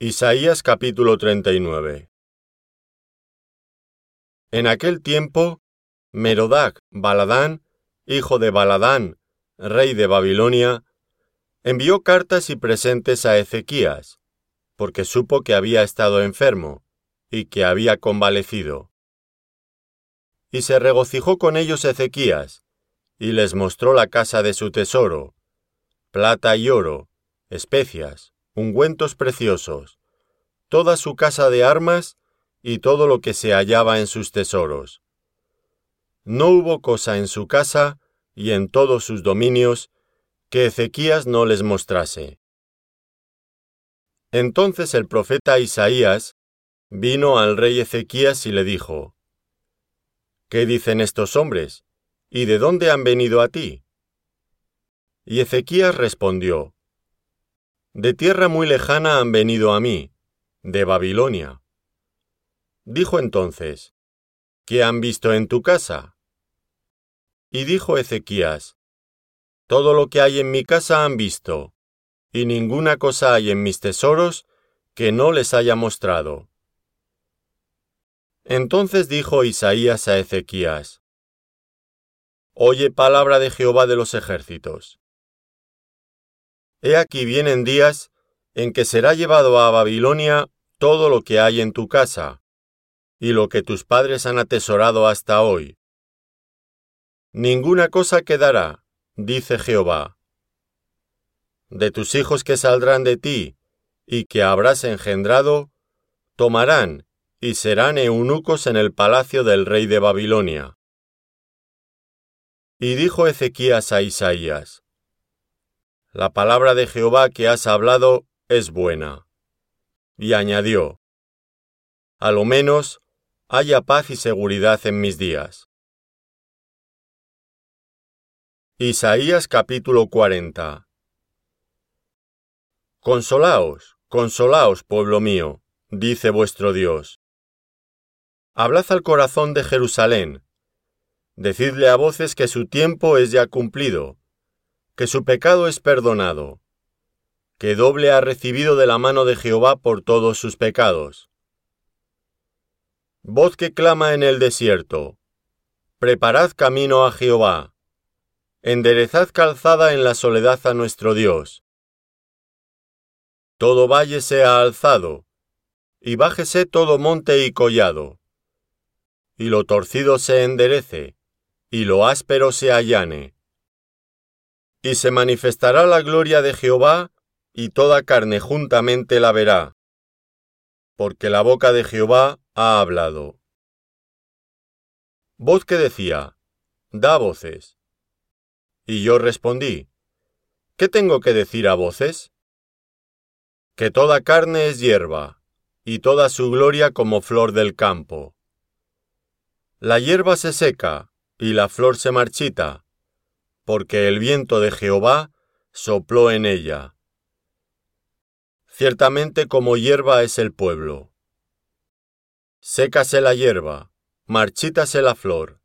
Isaías capítulo 39 En aquel tiempo, Merodac Baladán, hijo de Baladán, rey de Babilonia, envió cartas y presentes a Ezequías, porque supo que había estado enfermo y que había convalecido. Y se regocijó con ellos Ezequías, y les mostró la casa de su tesoro, plata y oro, especias, ungüentos preciosos, toda su casa de armas y todo lo que se hallaba en sus tesoros. No hubo cosa en su casa y en todos sus dominios que Ezequías no les mostrase. Entonces el profeta Isaías vino al rey Ezequías y le dijo, ¿Qué dicen estos hombres? ¿Y de dónde han venido a ti? Y Ezequías respondió, de tierra muy lejana han venido a mí, de Babilonia. Dijo entonces, ¿qué han visto en tu casa? Y dijo Ezequías, Todo lo que hay en mi casa han visto, y ninguna cosa hay en mis tesoros que no les haya mostrado. Entonces dijo Isaías a Ezequías, Oye palabra de Jehová de los ejércitos. He aquí vienen días en que será llevado a Babilonia todo lo que hay en tu casa, y lo que tus padres han atesorado hasta hoy. Ninguna cosa quedará, dice Jehová. De tus hijos que saldrán de ti, y que habrás engendrado, tomarán y serán eunucos en el palacio del rey de Babilonia. Y dijo Ezequías a Isaías, la palabra de Jehová que has hablado es buena. Y añadió, A lo menos haya paz y seguridad en mis días. Isaías capítulo 40 Consolaos, consolaos, pueblo mío, dice vuestro Dios. Hablad al corazón de Jerusalén. Decidle a voces que su tiempo es ya cumplido que su pecado es perdonado, que doble ha recibido de la mano de Jehová por todos sus pecados. Voz que clama en el desierto, preparad camino a Jehová, enderezad calzada en la soledad a nuestro Dios. Todo valle sea alzado, y bájese todo monte y collado, y lo torcido se enderece, y lo áspero se allane y se manifestará la gloria de Jehová, y toda carne juntamente la verá, porque la boca de Jehová ha hablado. Voz que decía, da voces. Y yo respondí, ¿qué tengo que decir a voces? Que toda carne es hierba, y toda su gloria como flor del campo. La hierba se seca, y la flor se marchita, porque el viento de Jehová sopló en ella. Ciertamente como hierba es el pueblo. Sécase la hierba, marchítase la flor,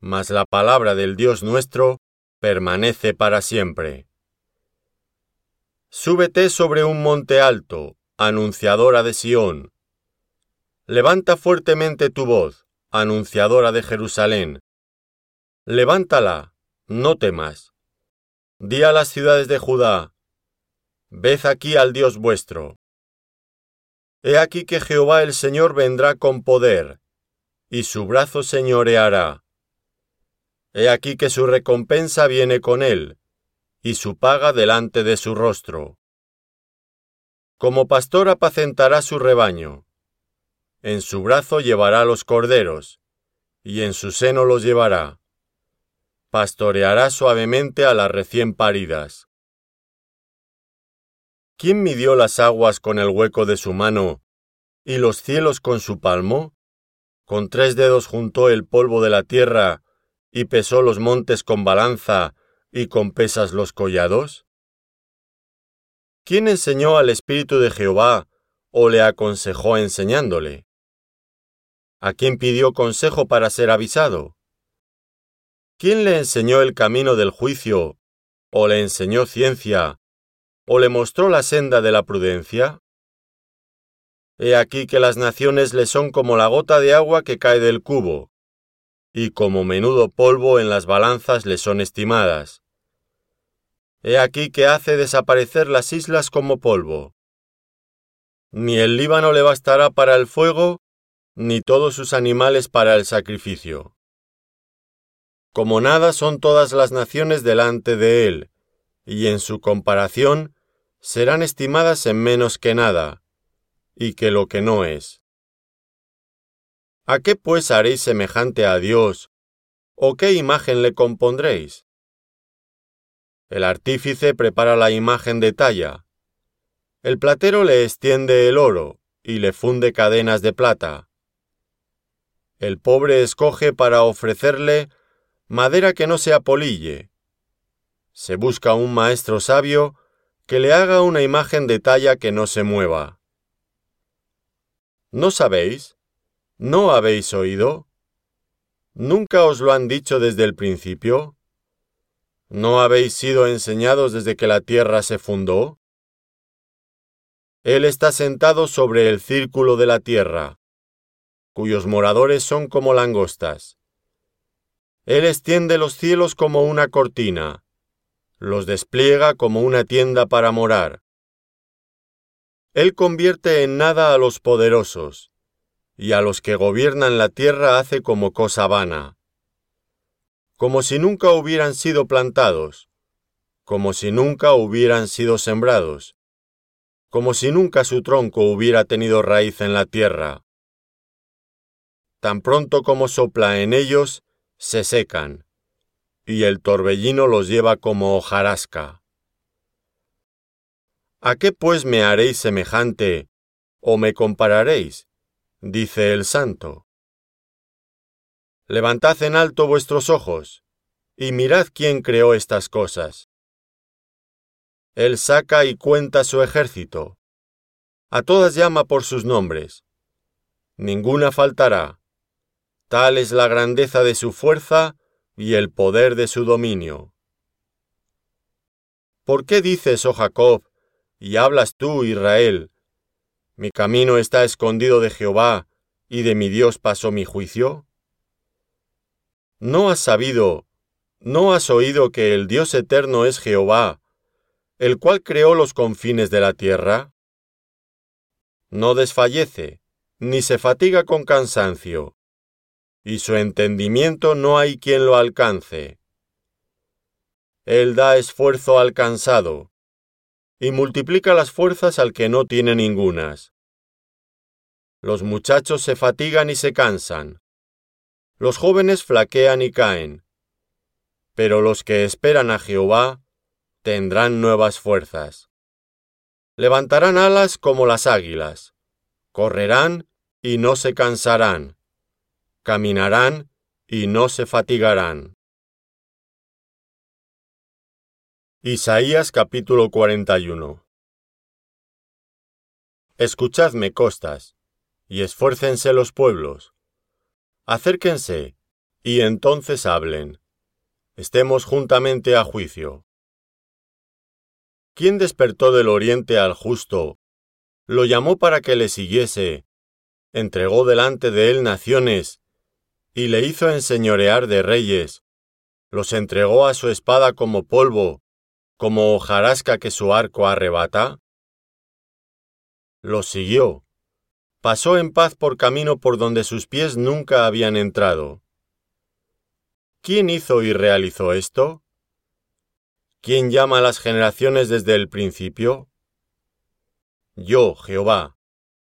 mas la palabra del Dios nuestro permanece para siempre. Súbete sobre un monte alto, anunciadora de Sión. Levanta fuertemente tu voz, anunciadora de Jerusalén. Levántala, no temas. Di a las ciudades de Judá, ved aquí al Dios vuestro. He aquí que Jehová el Señor vendrá con poder, y su brazo señoreará. He aquí que su recompensa viene con él, y su paga delante de su rostro. Como pastor apacentará su rebaño. En su brazo llevará los corderos, y en su seno los llevará pastoreará suavemente a las recién paridas. ¿Quién midió las aguas con el hueco de su mano y los cielos con su palmo? Con tres dedos juntó el polvo de la tierra y pesó los montes con balanza y con pesas los collados? ¿Quién enseñó al Espíritu de Jehová o le aconsejó enseñándole? ¿A quién pidió consejo para ser avisado? ¿Quién le enseñó el camino del juicio, o le enseñó ciencia, o le mostró la senda de la prudencia? He aquí que las naciones le son como la gota de agua que cae del cubo, y como menudo polvo en las balanzas le son estimadas. He aquí que hace desaparecer las islas como polvo. Ni el Líbano le bastará para el fuego, ni todos sus animales para el sacrificio. Como nada son todas las naciones delante de él, y en su comparación serán estimadas en menos que nada, y que lo que no es. ¿A qué pues haréis semejante a Dios? ¿O qué imagen le compondréis? El artífice prepara la imagen de talla. El platero le extiende el oro y le funde cadenas de plata. El pobre escoge para ofrecerle madera que no se apolille. Se busca un maestro sabio que le haga una imagen de talla que no se mueva. ¿No sabéis? ¿No habéis oído? ¿Nunca os lo han dicho desde el principio? ¿No habéis sido enseñados desde que la tierra se fundó? Él está sentado sobre el círculo de la tierra, cuyos moradores son como langostas. Él extiende los cielos como una cortina, los despliega como una tienda para morar. Él convierte en nada a los poderosos, y a los que gobiernan la tierra hace como cosa vana, como si nunca hubieran sido plantados, como si nunca hubieran sido sembrados, como si nunca su tronco hubiera tenido raíz en la tierra. Tan pronto como sopla en ellos, se secan, y el torbellino los lleva como hojarasca. ¿A qué pues me haréis semejante, o me compararéis? dice el santo. Levantad en alto vuestros ojos, y mirad quién creó estas cosas. Él saca y cuenta su ejército. A todas llama por sus nombres. Ninguna faltará. Tal es la grandeza de su fuerza y el poder de su dominio. ¿Por qué dices, oh Jacob, y hablas tú, Israel, mi camino está escondido de Jehová, y de mi Dios pasó mi juicio? ¿No has sabido, no has oído que el Dios eterno es Jehová, el cual creó los confines de la tierra? No desfallece, ni se fatiga con cansancio, y su entendimiento no hay quien lo alcance. Él da esfuerzo al cansado, y multiplica las fuerzas al que no tiene ningunas. Los muchachos se fatigan y se cansan. Los jóvenes flaquean y caen. Pero los que esperan a Jehová tendrán nuevas fuerzas. Levantarán alas como las águilas. Correrán y no se cansarán. Caminarán y no se fatigarán. Isaías capítulo 41 Escuchadme costas, y esfuércense los pueblos. Acérquense, y entonces hablen. Estemos juntamente a juicio. ¿Quién despertó del oriente al justo? Lo llamó para que le siguiese, entregó delante de él naciones, y le hizo enseñorear de reyes, los entregó a su espada como polvo, como hojarasca que su arco arrebata? Los siguió. Pasó en paz por camino por donde sus pies nunca habían entrado. ¿Quién hizo y realizó esto? ¿Quién llama a las generaciones desde el principio? Yo, Jehová,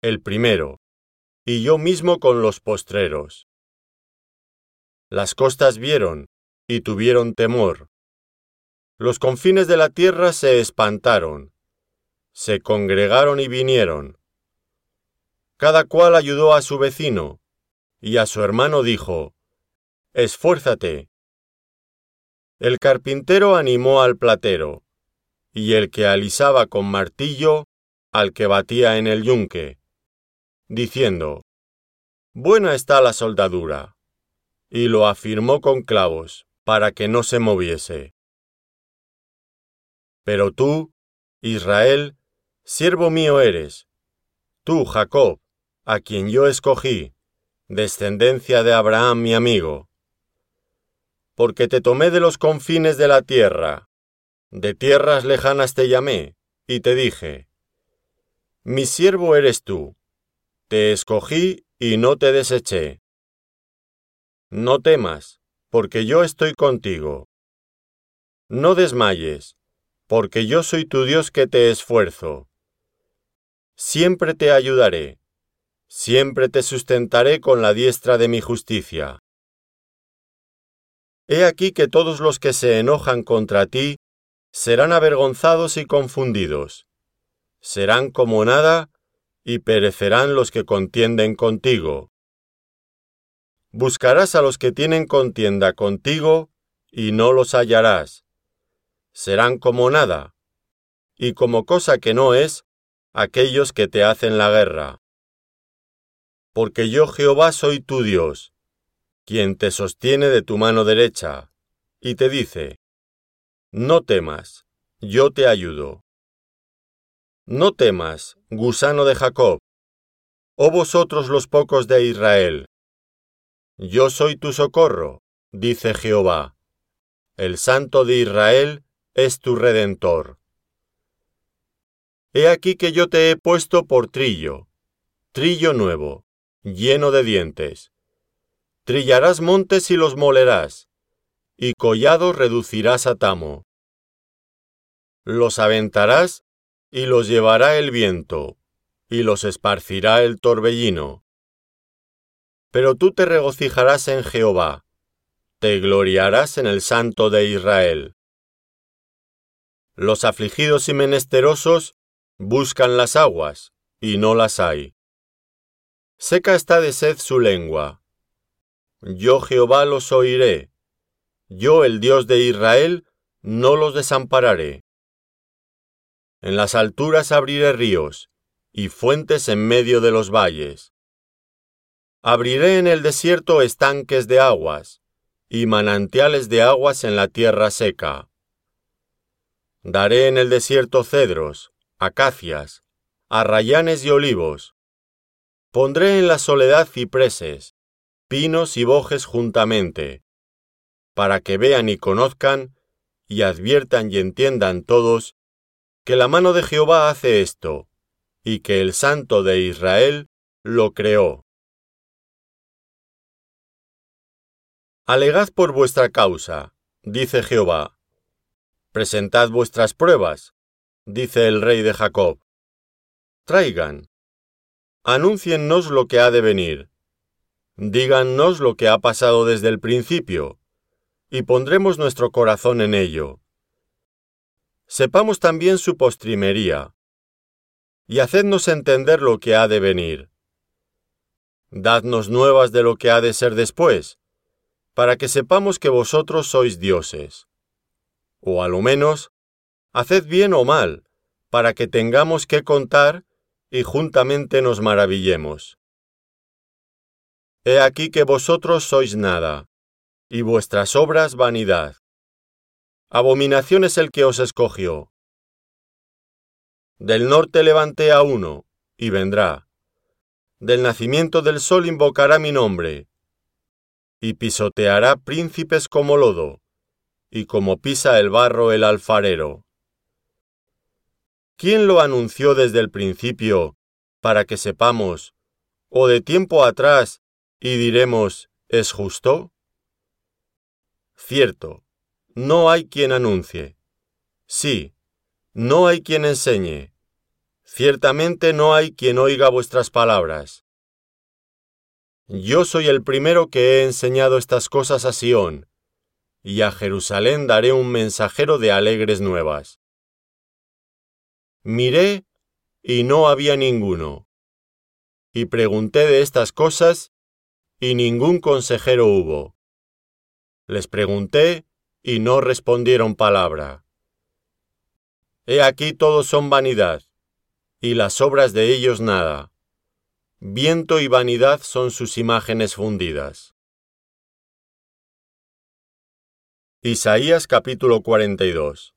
el primero, y yo mismo con los postreros. Las costas vieron, y tuvieron temor, los confines de la tierra se espantaron, se congregaron y vinieron. Cada cual ayudó a su vecino, y a su hermano dijo, Esfuérzate. El carpintero animó al platero, y el que alisaba con martillo al que batía en el yunque, diciendo, Buena está la soldadura, y lo afirmó con clavos, para que no se moviese. Pero tú, Israel, siervo mío eres, tú, Jacob, a quien yo escogí, descendencia de Abraham mi amigo. Porque te tomé de los confines de la tierra, de tierras lejanas te llamé, y te dije, Mi siervo eres tú, te escogí y no te deseché. No temas, porque yo estoy contigo. No desmayes, porque yo soy tu Dios que te esfuerzo. Siempre te ayudaré, siempre te sustentaré con la diestra de mi justicia. He aquí que todos los que se enojan contra ti serán avergonzados y confundidos. Serán como nada y perecerán los que contienden contigo. Buscarás a los que tienen contienda contigo y no los hallarás. Serán como nada, y como cosa que no es, aquellos que te hacen la guerra. Porque yo Jehová soy tu Dios, quien te sostiene de tu mano derecha, y te dice, No temas, yo te ayudo. No temas, gusano de Jacob, oh vosotros los pocos de Israel. Yo soy tu socorro, dice Jehová. El Santo de Israel es tu redentor. He aquí que yo te he puesto por trillo, trillo nuevo, lleno de dientes. Trillarás montes y los molerás, y collados reducirás a tamo. Los aventarás y los llevará el viento, y los esparcirá el torbellino pero tú te regocijarás en Jehová, te gloriarás en el Santo de Israel. Los afligidos y menesterosos buscan las aguas, y no las hay. Seca está de sed su lengua. Yo Jehová los oiré. Yo el Dios de Israel no los desampararé. En las alturas abriré ríos, y fuentes en medio de los valles. Abriré en el desierto estanques de aguas, y manantiales de aguas en la tierra seca. Daré en el desierto cedros, acacias, arrayanes y olivos. Pondré en la soledad cipreses, pinos y bojes juntamente, para que vean y conozcan, y adviertan y entiendan todos, que la mano de Jehová hace esto, y que el Santo de Israel lo creó. Alegad por vuestra causa, dice Jehová. Presentad vuestras pruebas, dice el rey de Jacob. Traigan. Anúnciennos lo que ha de venir. Dígannos lo que ha pasado desde el principio, y pondremos nuestro corazón en ello. Sepamos también su postrimería, y hacednos entender lo que ha de venir. Dadnos nuevas de lo que ha de ser después, para que sepamos que vosotros sois dioses. O a lo menos, haced bien o mal, para que tengamos que contar y juntamente nos maravillemos. He aquí que vosotros sois nada, y vuestras obras vanidad. Abominación es el que os escogió. Del norte levanté a uno, y vendrá. Del nacimiento del sol invocará mi nombre, y pisoteará príncipes como lodo, y como pisa el barro el alfarero. ¿Quién lo anunció desde el principio, para que sepamos, o de tiempo atrás, y diremos, ¿es justo? Cierto, no hay quien anuncie. Sí, no hay quien enseñe. Ciertamente no hay quien oiga vuestras palabras. Yo soy el primero que he enseñado estas cosas a Sión, y a Jerusalén daré un mensajero de alegres nuevas. Miré, y no había ninguno. Y pregunté de estas cosas, y ningún consejero hubo. Les pregunté, y no respondieron palabra. He aquí todos son vanidad, y las obras de ellos nada Viento y vanidad son sus imágenes fundidas. Isaías capítulo 42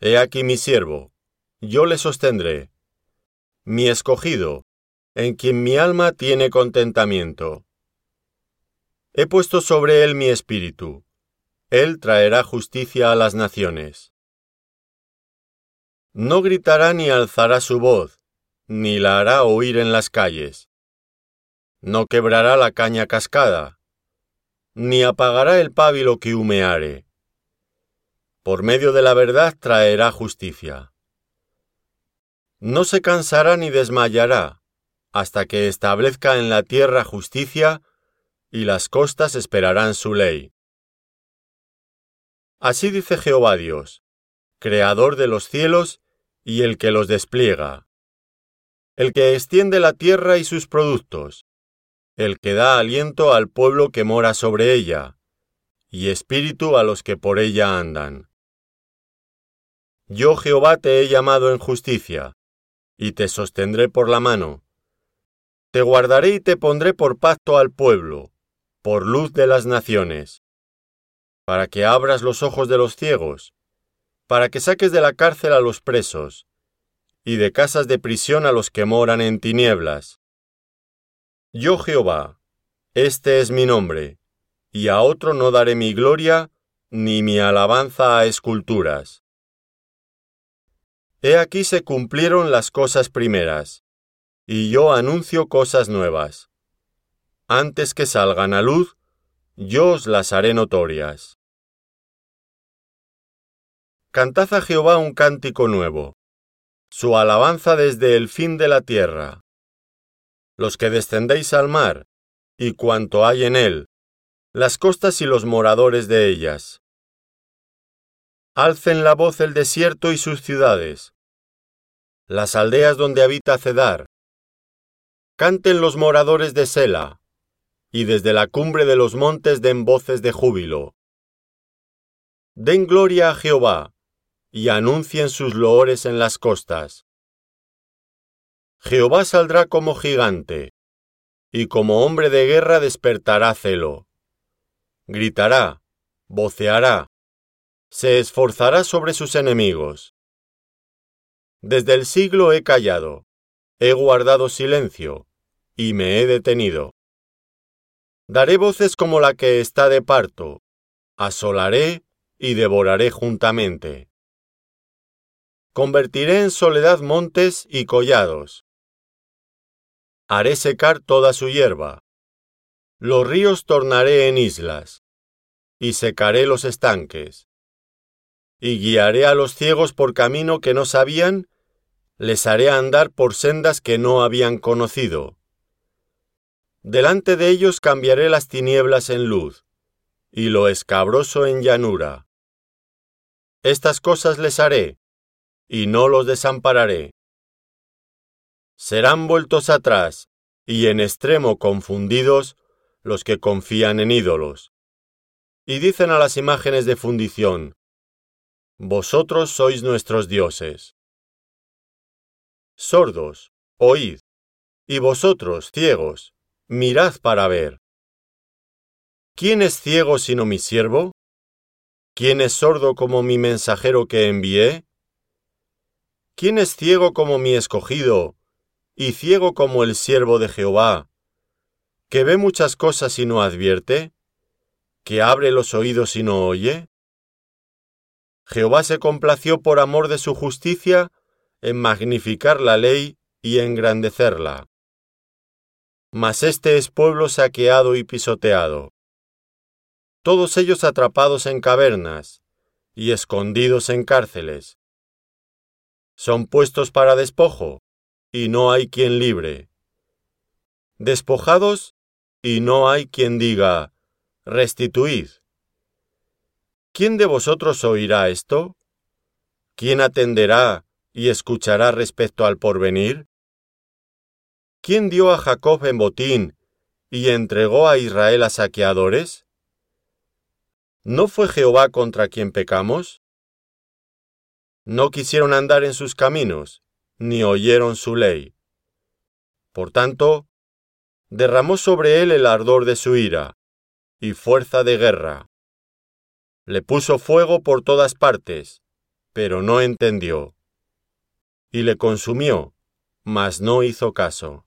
He aquí mi siervo, yo le sostendré. mi escogido, en quien mi alma tiene contentamiento. He puesto sobre él mi espíritu. Él traerá justicia a las naciones. No gritará ni alzará su voz, ni la hará oír en las calles. No quebrará la caña cascada, ni apagará el pábilo que humeare. Por medio de la verdad traerá justicia. No se cansará ni desmayará, hasta que establezca en la tierra justicia, y las costas esperarán su ley. Así dice Jehová Dios, Creador de los cielos y el que los despliega, el que extiende la tierra y sus productos, el que da aliento al pueblo que mora sobre ella, y espíritu a los que por ella andan. Yo Jehová te he llamado en justicia, y te sostendré por la mano. Te guardaré y te pondré por pacto al pueblo, por luz de las naciones, para que abras los ojos de los ciegos, para que saques de la cárcel a los presos, y de casas de prisión a los que moran en tinieblas. Yo Jehová, este es mi nombre, y a otro no daré mi gloria, ni mi alabanza a esculturas. He aquí se cumplieron las cosas primeras, y yo anuncio cosas nuevas. Antes que salgan a luz, yo os las haré notorias. Cantad a Jehová un cántico nuevo, su alabanza desde el fin de la tierra. Los que descendéis al mar, y cuanto hay en él, las costas y los moradores de ellas. Alcen la voz el desierto y sus ciudades, las aldeas donde habita Cedar. Canten los moradores de Sela, y desde la cumbre de los montes den voces de júbilo. Den gloria a Jehová, y anuncien sus loores en las costas. Jehová saldrá como gigante, y como hombre de guerra despertará celo. Gritará, voceará, se esforzará sobre sus enemigos. Desde el siglo he callado, he guardado silencio, y me he detenido. Daré voces como la que está de parto, asolaré y devoraré juntamente. Convertiré en soledad montes y collados. Haré secar toda su hierba. Los ríos tornaré en islas, y secaré los estanques y guiaré a los ciegos por camino que no sabían, les haré andar por sendas que no habían conocido. Delante de ellos cambiaré las tinieblas en luz, y lo escabroso en llanura. Estas cosas les haré, y no los desampararé. Serán vueltos atrás, y en extremo confundidos, los que confían en ídolos. Y dicen a las imágenes de fundición, vosotros sois nuestros dioses. Sordos, oíd, y vosotros, ciegos, mirad para ver. ¿Quién es ciego sino mi siervo? ¿Quién es sordo como mi mensajero que envié? ¿Quién es ciego como mi escogido, y ciego como el siervo de Jehová, que ve muchas cosas y no advierte, que abre los oídos y no oye? Jehová se complació por amor de su justicia en magnificar la ley y engrandecerla. Mas este es pueblo saqueado y pisoteado. Todos ellos atrapados en cavernas y escondidos en cárceles. Son puestos para despojo, y no hay quien libre. Despojados, y no hay quien diga, restituid. ¿Quién de vosotros oirá esto? ¿Quién atenderá y escuchará respecto al porvenir? ¿Quién dio a Jacob en botín y entregó a Israel a saqueadores? ¿No fue Jehová contra quien pecamos? No quisieron andar en sus caminos, ni oyeron su ley. Por tanto, derramó sobre él el ardor de su ira, y fuerza de guerra. Le puso fuego por todas partes, pero no entendió. Y le consumió, mas no hizo caso.